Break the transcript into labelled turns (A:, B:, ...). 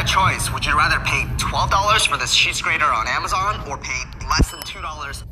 A: a choice, would you rather pay $12 for this sheet grater on Amazon or pay less than $2